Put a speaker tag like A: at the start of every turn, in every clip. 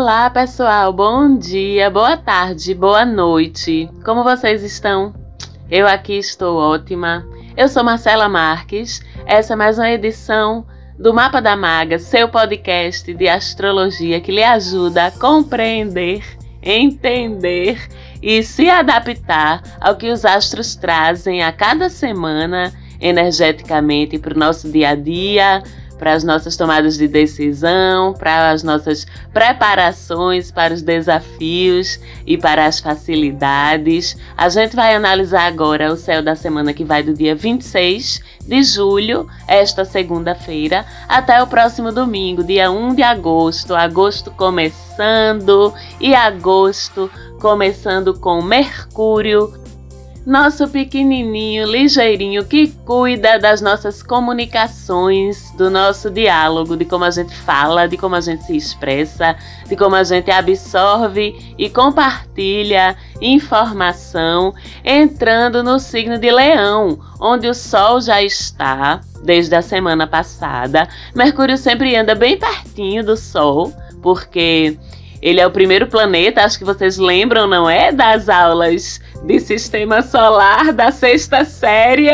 A: Olá, pessoal. Bom dia, boa tarde, boa noite. Como vocês estão? Eu aqui estou ótima. Eu sou Marcela Marques. Essa é mais uma edição do Mapa da Maga, seu podcast de astrologia que lhe ajuda a compreender, entender e se adaptar ao que os astros trazem a cada semana energeticamente para o nosso dia a dia, para as nossas tomadas de decisão, para as nossas preparações para os desafios e para as facilidades. A gente vai analisar agora o céu da semana que vai do dia 26 de julho, esta segunda-feira, até o próximo domingo, dia 1 de agosto. Agosto começando e agosto começando com Mercúrio nosso pequenininho, ligeirinho, que cuida das nossas comunicações, do nosso diálogo, de como a gente fala, de como a gente se expressa, de como a gente absorve e compartilha informação, entrando no signo de Leão, onde o Sol já está desde a semana passada. Mercúrio sempre anda bem pertinho do Sol, porque ele é o primeiro planeta, acho que vocês lembram, não é? Das aulas de sistema solar da sexta série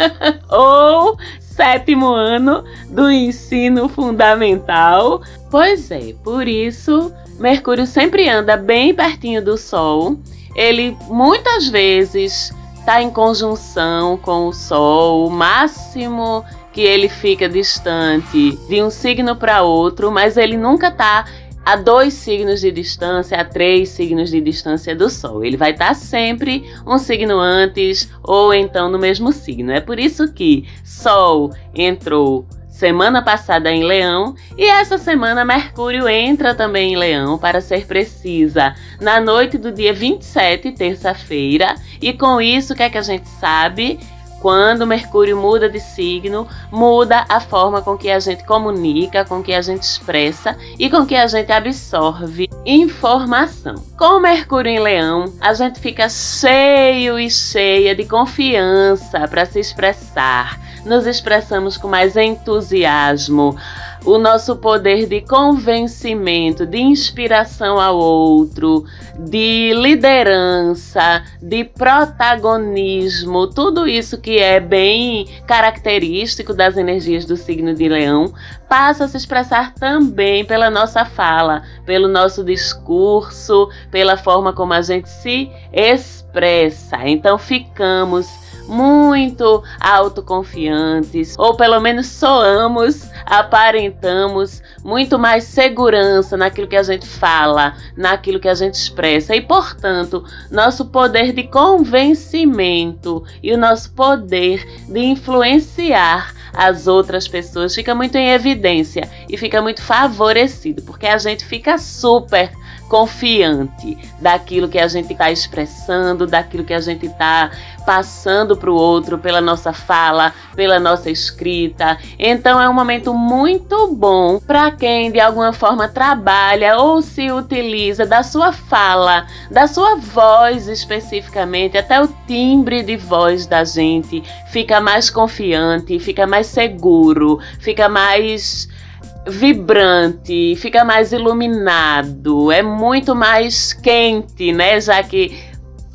A: ou sétimo ano do ensino fundamental. Pois é, por isso Mercúrio sempre anda bem pertinho do Sol. Ele muitas vezes está em conjunção com o Sol, o máximo que ele fica distante de um signo para outro, mas ele nunca está a dois signos de distância, a três signos de distância do Sol. Ele vai estar sempre um signo antes ou então no mesmo signo. É por isso que Sol entrou semana passada em Leão e essa semana Mercúrio entra também em Leão, para ser precisa, na noite do dia 27, terça-feira. E com isso, o que é que a gente sabe? Quando Mercúrio muda de signo, muda a forma com que a gente comunica, com que a gente expressa e com que a gente absorve informação. Com Mercúrio em Leão, a gente fica cheio e cheia de confiança para se expressar. Nos expressamos com mais entusiasmo o nosso poder de convencimento, de inspiração ao outro, de liderança, de protagonismo, tudo isso que é bem característico das energias do signo de Leão, passa a se expressar também pela nossa fala, pelo nosso discurso, pela forma como a gente se expressa. Então ficamos muito autoconfiantes, ou pelo menos soamos, aparentamos muito mais segurança naquilo que a gente fala, naquilo que a gente expressa, e portanto, nosso poder de convencimento e o nosso poder de influenciar as outras pessoas fica muito em evidência e fica muito favorecido, porque a gente fica super confiante daquilo que a gente está expressando, daquilo que a gente está passando para o outro pela nossa fala, pela nossa escrita. Então é um momento muito bom para quem de alguma forma trabalha ou se utiliza da sua fala, da sua voz especificamente, até o timbre de voz da gente fica mais confiante, fica mais seguro, fica mais vibrante, fica mais iluminado, é muito mais quente, né? Já que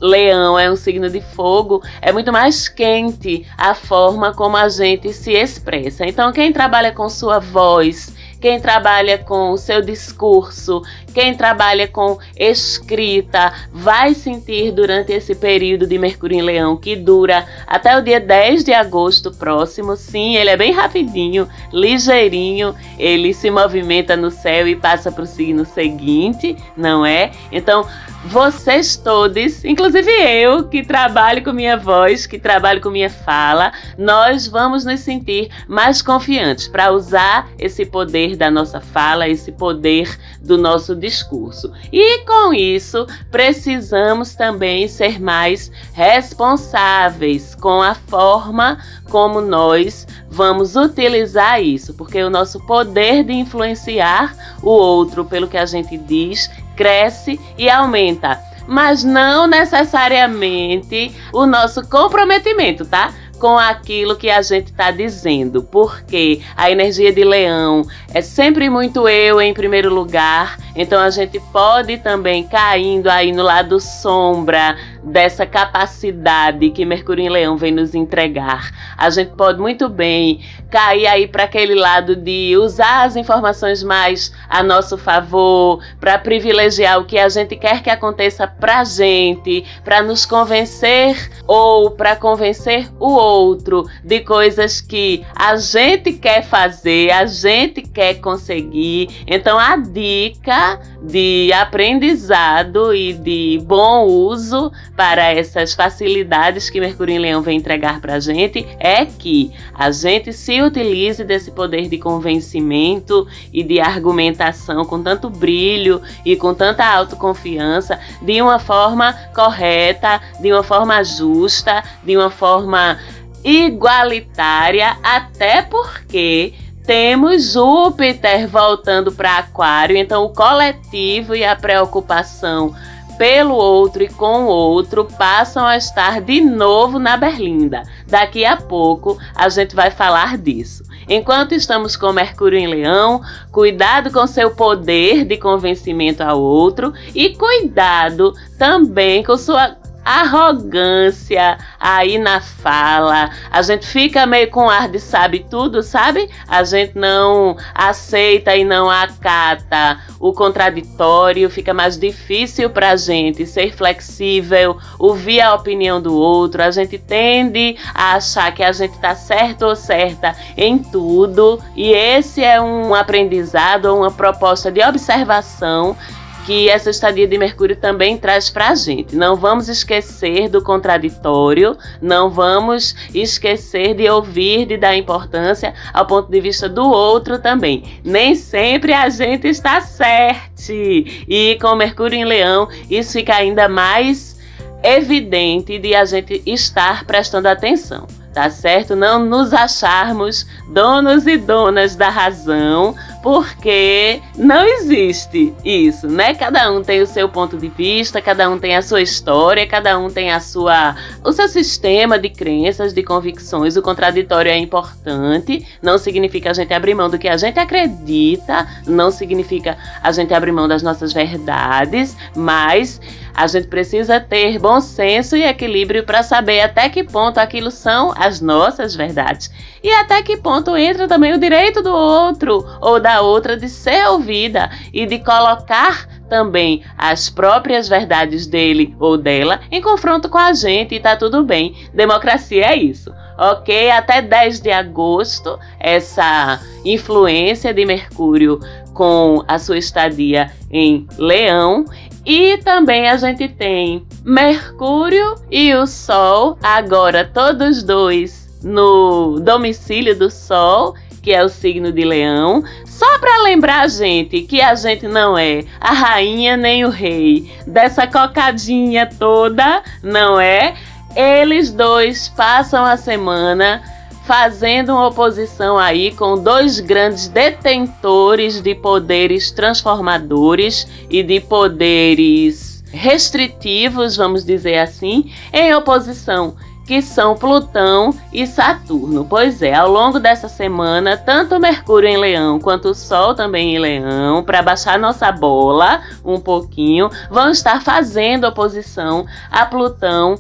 A: Leão é um signo de fogo, é muito mais quente a forma como a gente se expressa. Então, quem trabalha com sua voz, quem trabalha com o seu discurso, quem trabalha com escrita, vai sentir durante esse período de Mercúrio em Leão, que dura até o dia 10 de agosto próximo. Sim, ele é bem rapidinho, ligeirinho, ele se movimenta no céu e passa para o signo seguinte, não é? Então, vocês todos, inclusive eu que trabalho com minha voz, que trabalho com minha fala, nós vamos nos sentir mais confiantes para usar esse poder da nossa fala, esse poder do nosso discurso. E com isso, precisamos também ser mais responsáveis com a forma como nós vamos utilizar isso, porque o nosso poder de influenciar o outro pelo que a gente diz cresce e aumenta, mas não necessariamente o nosso comprometimento, tá? com aquilo que a gente está dizendo, porque a energia de leão é sempre muito eu em primeiro lugar, então a gente pode também caindo aí no lado sombra dessa capacidade que Mercúrio em Leão vem nos entregar. A gente pode muito bem cair aí para aquele lado de usar as informações mais a nosso favor, para privilegiar o que a gente quer que aconteça para gente, para nos convencer ou para convencer o outro de coisas que a gente quer fazer, a gente quer conseguir. Então a dica de aprendizado e de bom uso para essas facilidades que Mercúrio em Leão vem entregar para a gente é que a gente se utilize desse poder de convencimento e de argumentação com tanto brilho e com tanta autoconfiança de uma forma correta, de uma forma justa, de uma forma igualitária, até porque temos Júpiter voltando para Aquário, então o coletivo e a preocupação pelo outro e com o outro passam a estar de novo na berlinda. Daqui a pouco a gente vai falar disso. Enquanto estamos com Mercúrio em Leão, cuidado com seu poder de convencimento ao outro e cuidado também com sua arrogância aí na fala. A gente fica meio com ar de sabe tudo, sabe? A gente não aceita e não acata o contraditório, fica mais difícil para a gente ser flexível, ouvir a opinião do outro. A gente tende a achar que a gente está certo ou certa em tudo, e esse é um aprendizado, uma proposta de observação que essa estadia de Mercúrio também traz para a gente. Não vamos esquecer do contraditório, não vamos esquecer de ouvir, de dar importância ao ponto de vista do outro também. Nem sempre a gente está certo. E com Mercúrio em Leão, isso fica ainda mais evidente de a gente estar prestando atenção tá certo? Não nos acharmos donos e donas da razão, porque não existe isso, né? Cada um tem o seu ponto de vista, cada um tem a sua história, cada um tem a sua o seu sistema de crenças, de convicções. O contraditório é importante, não significa a gente abrir mão do que a gente acredita, não significa a gente abrir mão das nossas verdades, mas a gente precisa ter bom senso e equilíbrio para saber até que ponto aquilo são as nossas verdades e até que ponto entra também o direito do outro ou da outra de ser ouvida e de colocar também as próprias verdades dele ou dela em confronto com a gente e tá tudo bem. Democracia é isso. Ok? Até 10 de agosto, essa influência de Mercúrio com a sua estadia em Leão e também a gente tem Mercúrio e o Sol, agora todos dois no domicílio do Sol, que é o signo de Leão, só para lembrar a gente que a gente não é a rainha nem o rei. Dessa cocadinha toda, não é? Eles dois passam a semana fazendo uma oposição aí com dois grandes detentores de poderes transformadores e de poderes restritivos, vamos dizer assim, em oposição que são Plutão e Saturno. Pois é, ao longo dessa semana, tanto Mercúrio em Leão quanto o Sol também em Leão, para baixar nossa bola um pouquinho, vão estar fazendo oposição a Plutão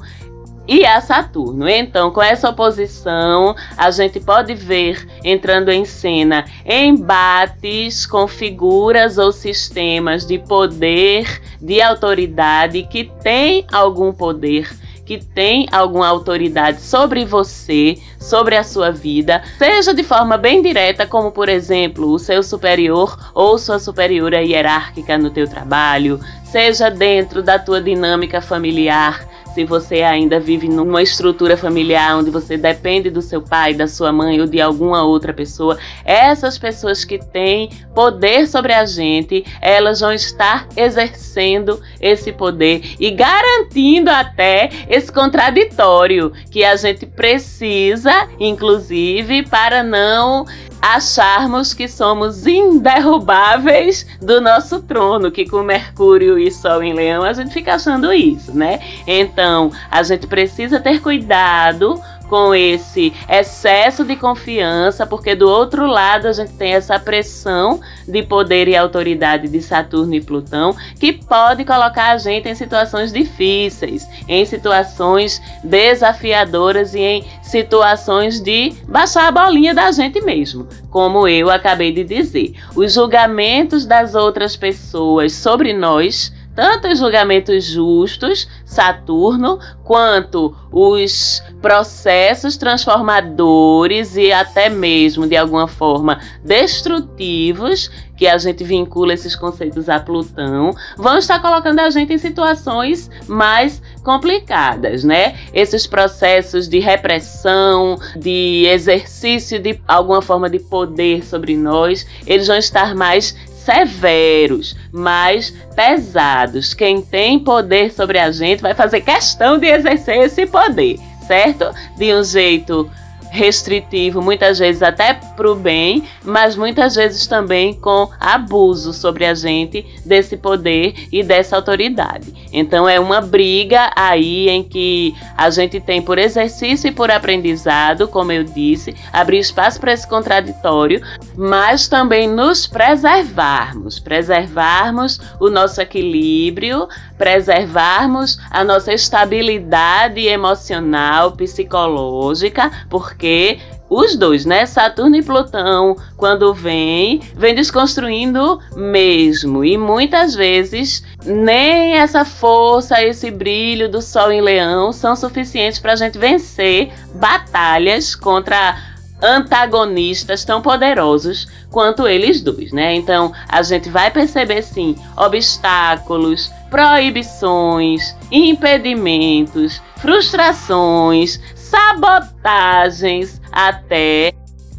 A: e a Saturno. Então, com essa oposição, a gente pode ver entrando em cena embates com figuras ou sistemas de poder, de autoridade que tem algum poder que tem alguma autoridade sobre você, sobre a sua vida, seja de forma bem direta, como por exemplo, o seu superior ou sua superiora hierárquica no teu trabalho, seja dentro da tua dinâmica familiar, se você ainda vive numa estrutura familiar onde você depende do seu pai, da sua mãe ou de alguma outra pessoa, essas pessoas que têm poder sobre a gente, elas vão estar exercendo esse poder e garantindo até esse contraditório que a gente precisa, inclusive, para não acharmos que somos inderrubáveis do nosso trono, que com Mercúrio e Sol em Leão a gente fica achando isso, né? Então, a gente precisa ter cuidado com esse excesso de confiança, porque do outro lado a gente tem essa pressão de poder e autoridade de Saturno e Plutão, que pode colocar a gente em situações difíceis, em situações desafiadoras e em situações de baixar a bolinha da gente mesmo, como eu acabei de dizer. Os julgamentos das outras pessoas sobre nós tanto os julgamentos justos, Saturno, quanto os processos transformadores e até mesmo, de alguma forma, destrutivos, que a gente vincula esses conceitos a Plutão, vão estar colocando a gente em situações mais complicadas, né? Esses processos de repressão, de exercício de alguma forma de poder sobre nós, eles vão estar mais severos, mais pesados. Quem tem poder sobre a gente vai fazer questão de exercer esse poder, certo? De um jeito restritivo, muitas vezes até para o bem, mas muitas vezes também com abuso sobre a gente desse poder e dessa autoridade. Então é uma briga aí em que a gente tem por exercício e por aprendizado, como eu disse, abrir espaço para esse contraditório, mas também nos preservarmos, preservarmos o nosso equilíbrio, preservarmos a nossa estabilidade emocional, psicológica, porque os dois, né? Saturno e Plutão, quando vem, vem desconstruindo mesmo. E muitas vezes nem essa força, esse brilho do Sol em Leão são suficientes para a gente vencer batalhas contra antagonistas tão poderosos quanto eles dois, né? Então a gente vai perceber sim obstáculos, proibições, impedimentos, frustrações, sabotagens até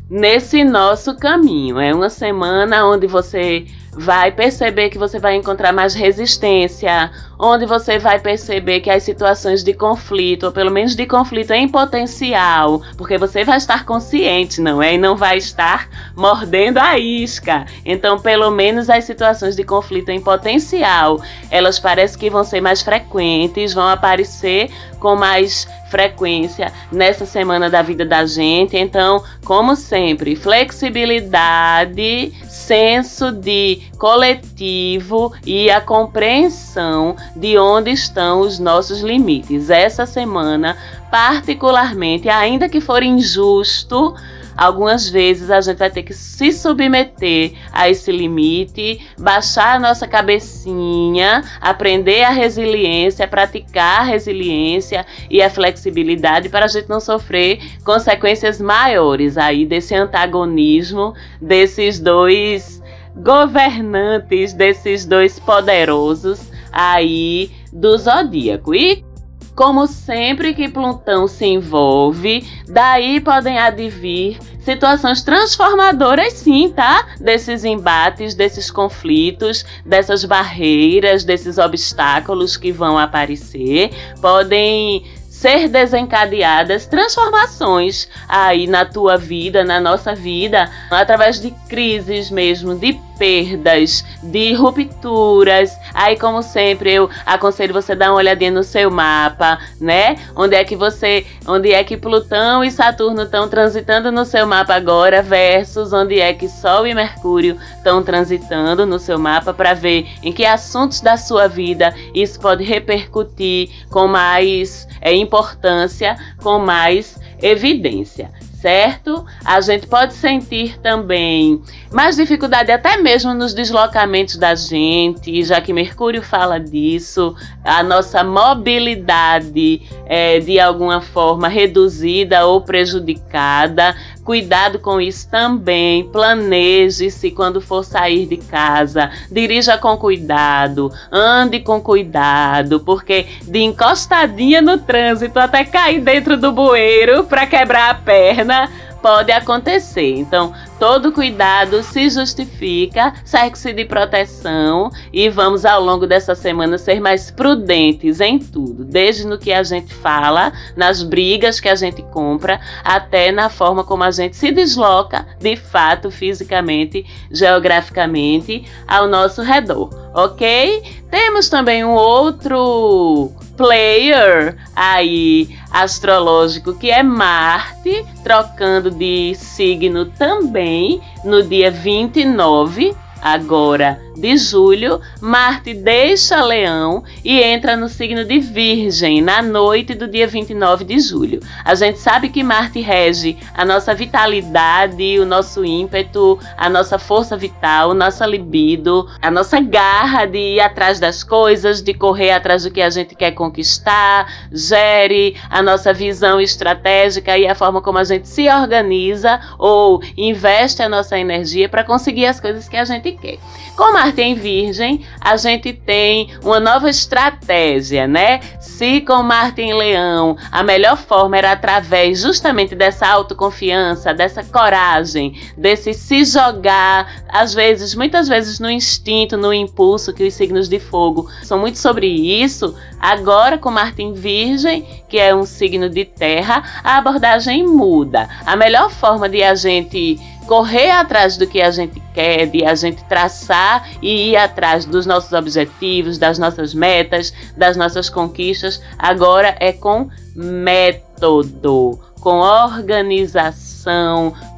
A: nesse nosso caminho. É uma semana onde você vai perceber que você vai encontrar mais resistência, onde você vai perceber que as situações de conflito, ou pelo menos de conflito em potencial, porque você vai estar consciente, não é? E não vai estar mordendo a isca. Então, pelo menos as situações de conflito em potencial, elas parecem que vão ser mais frequentes, vão aparecer com mais frequência nessa semana da vida da gente. Então, como sempre, flexibilidade, senso de coletivo e a compreensão de onde estão os nossos limites. Essa semana, particularmente, ainda que for injusto, algumas vezes a gente vai ter que se submeter a esse limite, baixar a nossa cabecinha, aprender a resiliência, praticar a resiliência e a flexibilidade para a gente não sofrer consequências maiores aí desse antagonismo desses dois governantes, desses dois poderosos aí do zodíaco. E como sempre que Plutão se envolve, daí podem advir situações transformadoras, sim, tá? Desses embates, desses conflitos, dessas barreiras, desses obstáculos que vão aparecer. Podem ser desencadeadas transformações aí na tua vida, na nossa vida, através de crises mesmo, de perdas, de rupturas. Aí, como sempre, eu aconselho você dar uma olhadinha no seu mapa, né? Onde é que você, onde é que Plutão e Saturno estão transitando no seu mapa agora versus onde é que Sol e Mercúrio estão transitando no seu mapa para ver em que assuntos da sua vida isso pode repercutir com mais é, importância, com mais evidência certo? A gente pode sentir também mais dificuldade até mesmo nos deslocamentos da gente, já que Mercúrio fala disso, a nossa mobilidade é de alguma forma reduzida ou prejudicada. Cuidado com isso também. Planeje-se quando for sair de casa. Dirija com cuidado. Ande com cuidado, porque de encostadinha no trânsito até cair dentro do bueiro para quebrar a perna pode acontecer. Então, todo cuidado se justifica, cerque-se de proteção e vamos ao longo dessa semana ser mais prudentes em tudo, desde no que a gente fala, nas brigas que a gente compra, até na forma como a gente se desloca de fato, fisicamente, geograficamente ao nosso redor. Ok? Temos também um outro player aí astrológico que é Marte, trocando de signo também no dia 29 agora de julho, Marte deixa Leão e entra no signo de Virgem na noite do dia 29 de julho. A gente sabe que Marte rege a nossa vitalidade, o nosso ímpeto, a nossa força vital, nossa libido, a nossa garra de ir atrás das coisas, de correr atrás do que a gente quer conquistar, gere a nossa visão estratégica e a forma como a gente se organiza ou investe a nossa energia para conseguir as coisas que a gente quer. Com Marte em Virgem, a gente tem uma nova estratégia, né? Se com Marte em Leão, a melhor forma era através justamente dessa autoconfiança, dessa coragem, desse se jogar, às vezes, muitas vezes no instinto, no impulso, que os signos de fogo são muito sobre isso. Agora, com Marte em Virgem, que é um signo de terra, a abordagem muda. A melhor forma de a gente correr atrás do que a gente quer, de a gente traçar e ir atrás dos nossos objetivos, das nossas metas, das nossas conquistas, agora é com método, com organização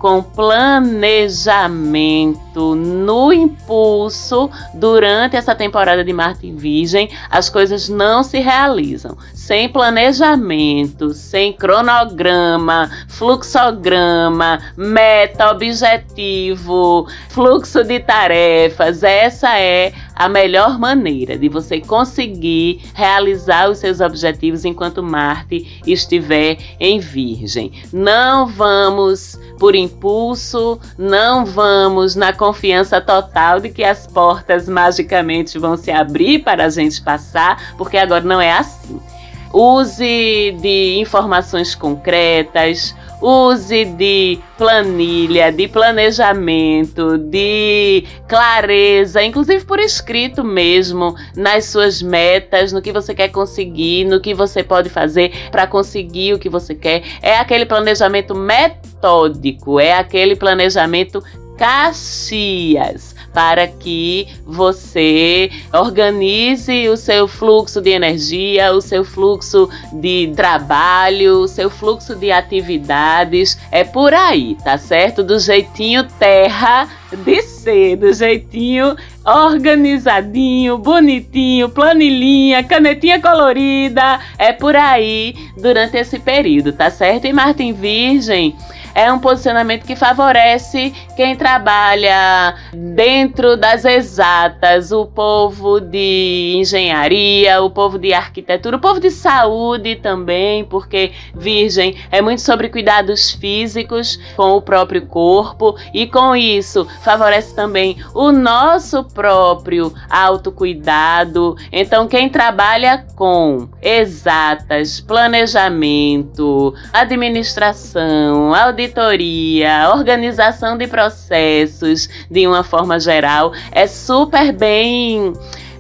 A: com planejamento, no impulso, durante essa temporada de Marte em Virgem, as coisas não se realizam. Sem planejamento, sem cronograma, fluxograma, meta, objetivo, fluxo de tarefas, essa é a melhor maneira de você conseguir realizar os seus objetivos enquanto Marte estiver em Virgem. Não vamos por impulso, não vamos na confiança total de que as portas magicamente vão se abrir para a gente passar, porque agora não é assim. Use de informações concretas, use de planilha, de planejamento, de clareza, inclusive por escrito mesmo, nas suas metas, no que você quer conseguir, no que você pode fazer para conseguir o que você quer. É aquele planejamento metódico, é aquele planejamento Caxias para que você organize o seu fluxo de energia, o seu fluxo de trabalho, o seu fluxo de atividades. É por aí, tá certo? Do jeitinho terra de ser, do jeitinho organizadinho, bonitinho, planilhinha, canetinha colorida. É por aí durante esse período, tá certo? E Martin Virgem é um posicionamento que favorece quem trabalha dentro das exatas, o povo de engenharia, o povo de arquitetura, o povo de saúde também, porque Virgem é muito sobre cuidados físicos com o próprio corpo e com isso favorece também o nosso próprio autocuidado. Então, quem trabalha com exatas, planejamento, administração, auditoria, auditoria, organização de processos de uma forma geral, é super bem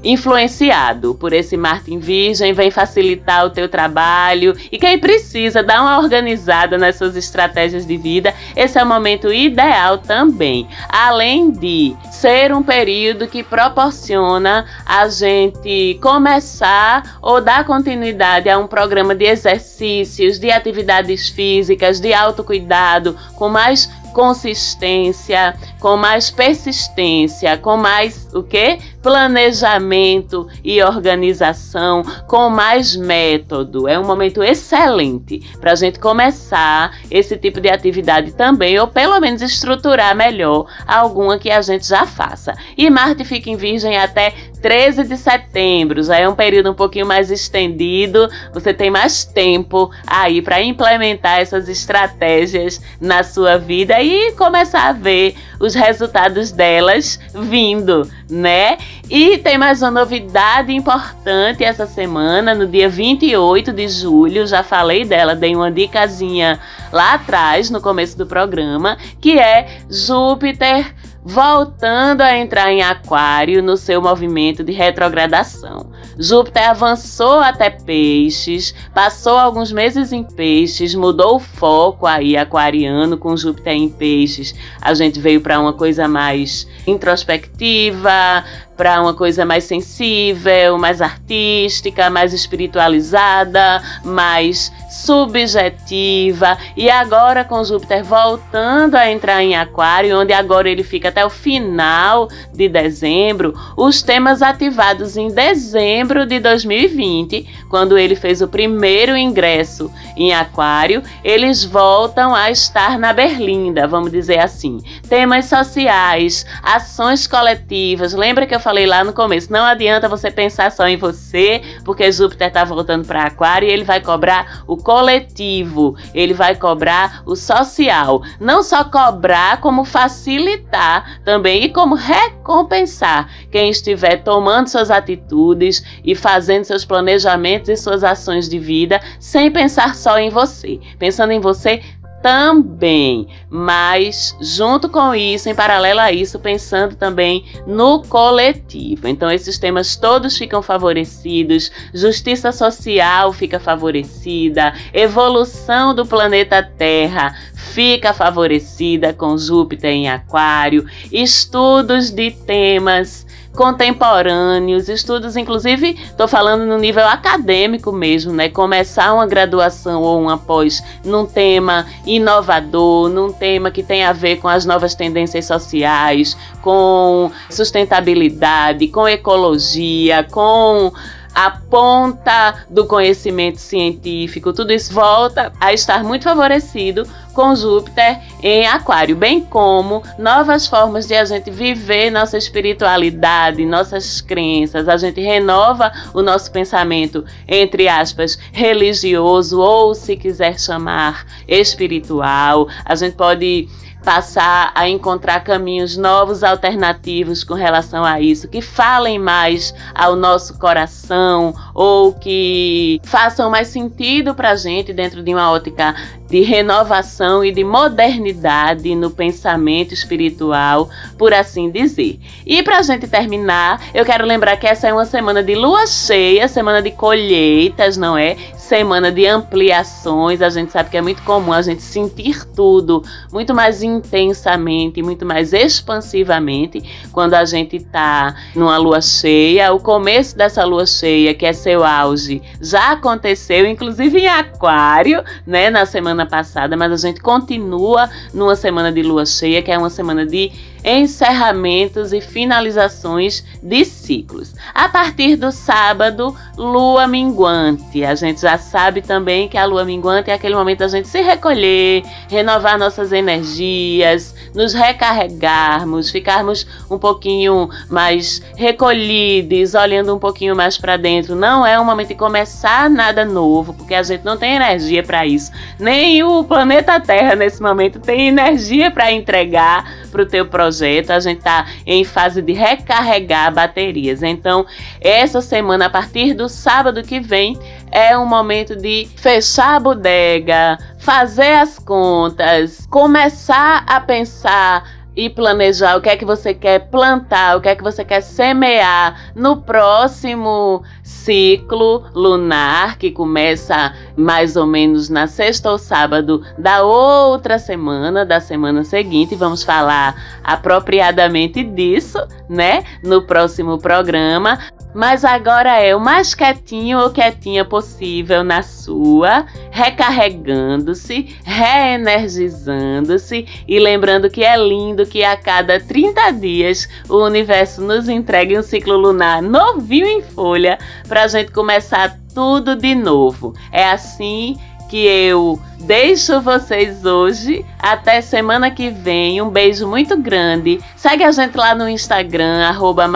A: influenciado por esse Marte em Virgem, vem facilitar o teu trabalho e quem precisa dar uma organizada nas suas estratégias de vida, esse é o momento ideal também. Além de ser um período que proporciona a gente começar ou dar continuidade a um programa de exercícios, de atividades físicas, de autocuidado com mais consistência, com mais persistência, com mais o que? Planejamento e organização, com mais método. É um momento excelente para a gente começar esse tipo de atividade também, ou pelo menos estruturar melhor alguma que a gente já faça. E Marte fica em Virgem até 13 de setembro, já é um período um pouquinho mais estendido, você tem mais tempo aí para implementar essas estratégias na sua vida e começar a ver os resultados delas vindo, né? E tem mais uma novidade importante essa semana, no dia 28 de julho, já falei dela, dei uma dicasinha lá atrás, no começo do programa, que é Júpiter voltando a entrar em Aquário no seu movimento de retrogradação. Júpiter avançou até Peixes, passou alguns meses em Peixes, mudou o foco aí aquariano com Júpiter em Peixes. A gente veio para uma coisa mais introspectiva, para uma coisa mais sensível, mais artística, mais espiritualizada, mais subjetiva. E agora com Júpiter voltando a entrar em Aquário, onde agora ele fica até o final de dezembro, os temas ativados em dezembro de 2020, quando ele fez o primeiro ingresso em Aquário, eles voltam a estar na berlinda, vamos dizer assim. Temas sociais, ações coletivas. Lembra que eu falei lá no começo, não adianta você pensar só em você, porque Júpiter está voltando para Aquário e ele vai cobrar o coletivo, ele vai cobrar o social. Não só cobrar, como facilitar também e como recompensar quem estiver tomando suas atitudes e fazendo seus planejamentos e suas ações de vida sem pensar só em você. Pensando em você também, mas junto com isso, em paralelo a isso, pensando também no coletivo. Então, esses temas todos ficam favorecidos, justiça social fica favorecida, evolução do planeta Terra fica favorecida com Júpiter em Aquário, estudos de temas contemporâneos, estudos, inclusive, estou falando no nível acadêmico mesmo, né? Começar uma graduação ou uma pós num tema inovador, num tema que tem a ver com as novas tendências sociais, com sustentabilidade, com ecologia, com a ponta do conhecimento científico, tudo isso volta a estar muito favorecido com Júpiter em Aquário, bem como novas formas de a gente viver nossa espiritualidade, nossas crenças, a gente renova o nosso pensamento, entre aspas, religioso ou se quiser chamar espiritual. A gente pode passar a encontrar caminhos novos, alternativos com relação a isso, que falem mais ao nosso coração ou que façam mais sentido para a gente dentro de uma ótica de renovação e de modernidade no pensamento espiritual, por assim dizer. E para a gente terminar, eu quero lembrar que essa é uma semana de lua cheia, semana de colheitas, não é? Semana de ampliações. A gente sabe que é muito comum a gente sentir tudo muito mais intensamente, muito mais expansivamente quando a gente está numa lua cheia. O começo dessa lua cheia, que é seu auge, já aconteceu, inclusive em Aquário, né? Na semana semana passada, mas a gente continua numa semana de lua cheia, que é uma semana de encerramentos e finalizações de ciclos. A partir do sábado, lua minguante. A gente já sabe também que a lua minguante é aquele momento da gente se recolher, renovar nossas energias, nos recarregarmos, ficarmos um pouquinho mais recolhidos, olhando um pouquinho mais para dentro. Não é um momento de começar nada novo, porque a gente não tem energia para isso. Nem o planeta Terra nesse momento tem energia para entregar para o teu projeto. A gente está em fase de recarregar baterias. Então, essa semana, a partir do sábado que vem, é um momento de fechar a bodega, fazer as contas, começar a pensar e planejar o que é que você quer plantar, o que é que você quer semear no próximo ciclo lunar, que começa mais ou menos na sexta ou sábado da outra semana, da semana seguinte. Vamos falar apropriadamente disso, né, no próximo programa. Mas agora é o mais quietinho ou quietinha possível na sua, recarregando-se, reenergizando-se e lembrando que é lindo que a cada 30 dias o universo nos entregue um ciclo lunar novinho em folha para a gente começar tudo de novo. É assim que eu deixo vocês hoje. Até semana que vem. Um beijo muito grande. Segue a gente lá no Instagram, arroba.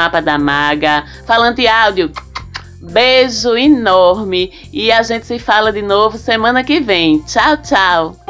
A: Falante áudio. Beijo enorme. E a gente se fala de novo semana que vem. Tchau, tchau.